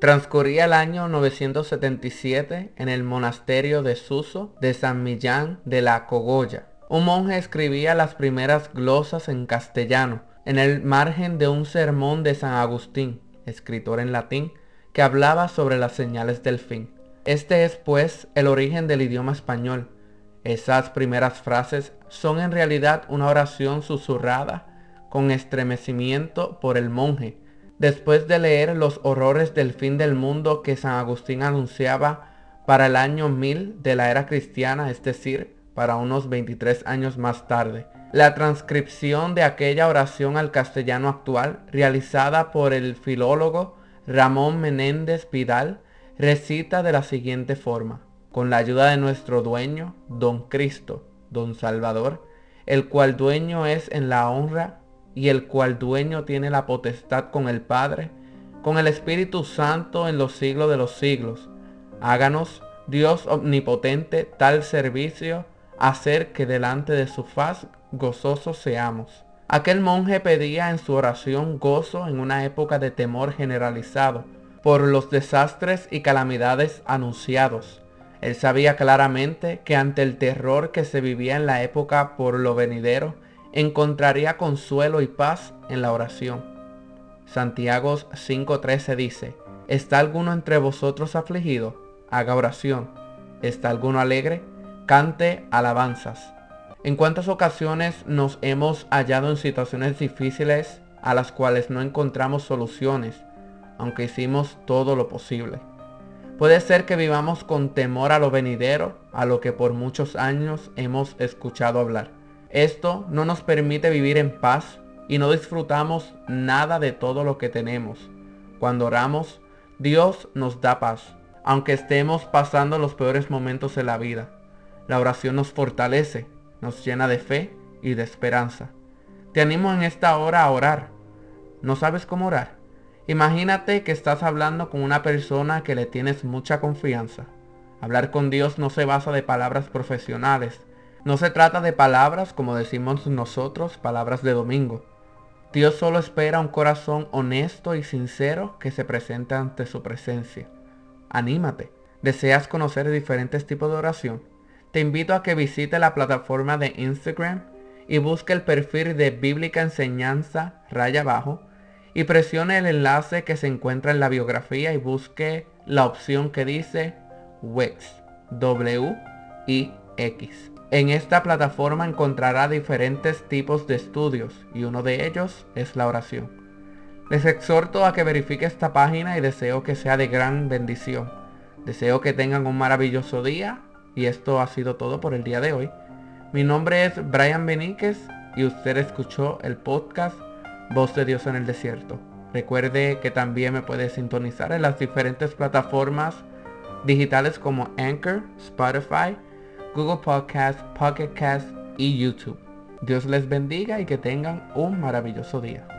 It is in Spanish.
Transcurría el año 977 en el monasterio de Suso de San Millán de la Cogolla. Un monje escribía las primeras glosas en castellano en el margen de un sermón de San Agustín, escritor en latín, que hablaba sobre las señales del fin. Este es pues el origen del idioma español. Esas primeras frases son en realidad una oración susurrada con estremecimiento por el monje, después de leer los horrores del fin del mundo que San Agustín anunciaba para el año 1000 de la era cristiana, es decir, para unos 23 años más tarde. La transcripción de aquella oración al castellano actual, realizada por el filólogo Ramón Menéndez Vidal, recita de la siguiente forma. Con la ayuda de nuestro dueño, Don Cristo, Don Salvador, el cual dueño es en la honra y el cual dueño tiene la potestad con el Padre, con el Espíritu Santo en los siglos de los siglos. Háganos, Dios omnipotente, tal servicio, hacer que delante de su faz gozosos seamos. Aquel monje pedía en su oración gozo en una época de temor generalizado por los desastres y calamidades anunciados. Él sabía claramente que ante el terror que se vivía en la época por lo venidero, encontraría consuelo y paz en la oración. Santiago 5.13 dice, ¿está alguno entre vosotros afligido? Haga oración. ¿Está alguno alegre? Cante alabanzas. ¿En cuántas ocasiones nos hemos hallado en situaciones difíciles a las cuales no encontramos soluciones, aunque hicimos todo lo posible? Puede ser que vivamos con temor a lo venidero, a lo que por muchos años hemos escuchado hablar. Esto no nos permite vivir en paz y no disfrutamos nada de todo lo que tenemos. Cuando oramos, Dios nos da paz, aunque estemos pasando los peores momentos de la vida. La oración nos fortalece, nos llena de fe y de esperanza. Te animo en esta hora a orar. ¿No sabes cómo orar? Imagínate que estás hablando con una persona que le tienes mucha confianza. Hablar con Dios no se basa de palabras profesionales. No se trata de palabras como decimos nosotros, palabras de domingo. Dios solo espera un corazón honesto y sincero que se presente ante su presencia. Anímate. ¿Deseas conocer diferentes tipos de oración? te invito a que visite la plataforma de Instagram y busque el perfil de Bíblica Enseñanza raya abajo y presione el enlace que se encuentra en la biografía y busque la opción que dice Wix. W-I-X. En esta plataforma encontrará diferentes tipos de estudios y uno de ellos es la oración. Les exhorto a que verifique esta página y deseo que sea de gran bendición. Deseo que tengan un maravilloso día y esto ha sido todo por el día de hoy. Mi nombre es Brian Beníquez y usted escuchó el podcast Voz de Dios en el Desierto. Recuerde que también me puede sintonizar en las diferentes plataformas digitales como Anchor, Spotify, Google Podcast, Pocket Cast y YouTube. Dios les bendiga y que tengan un maravilloso día.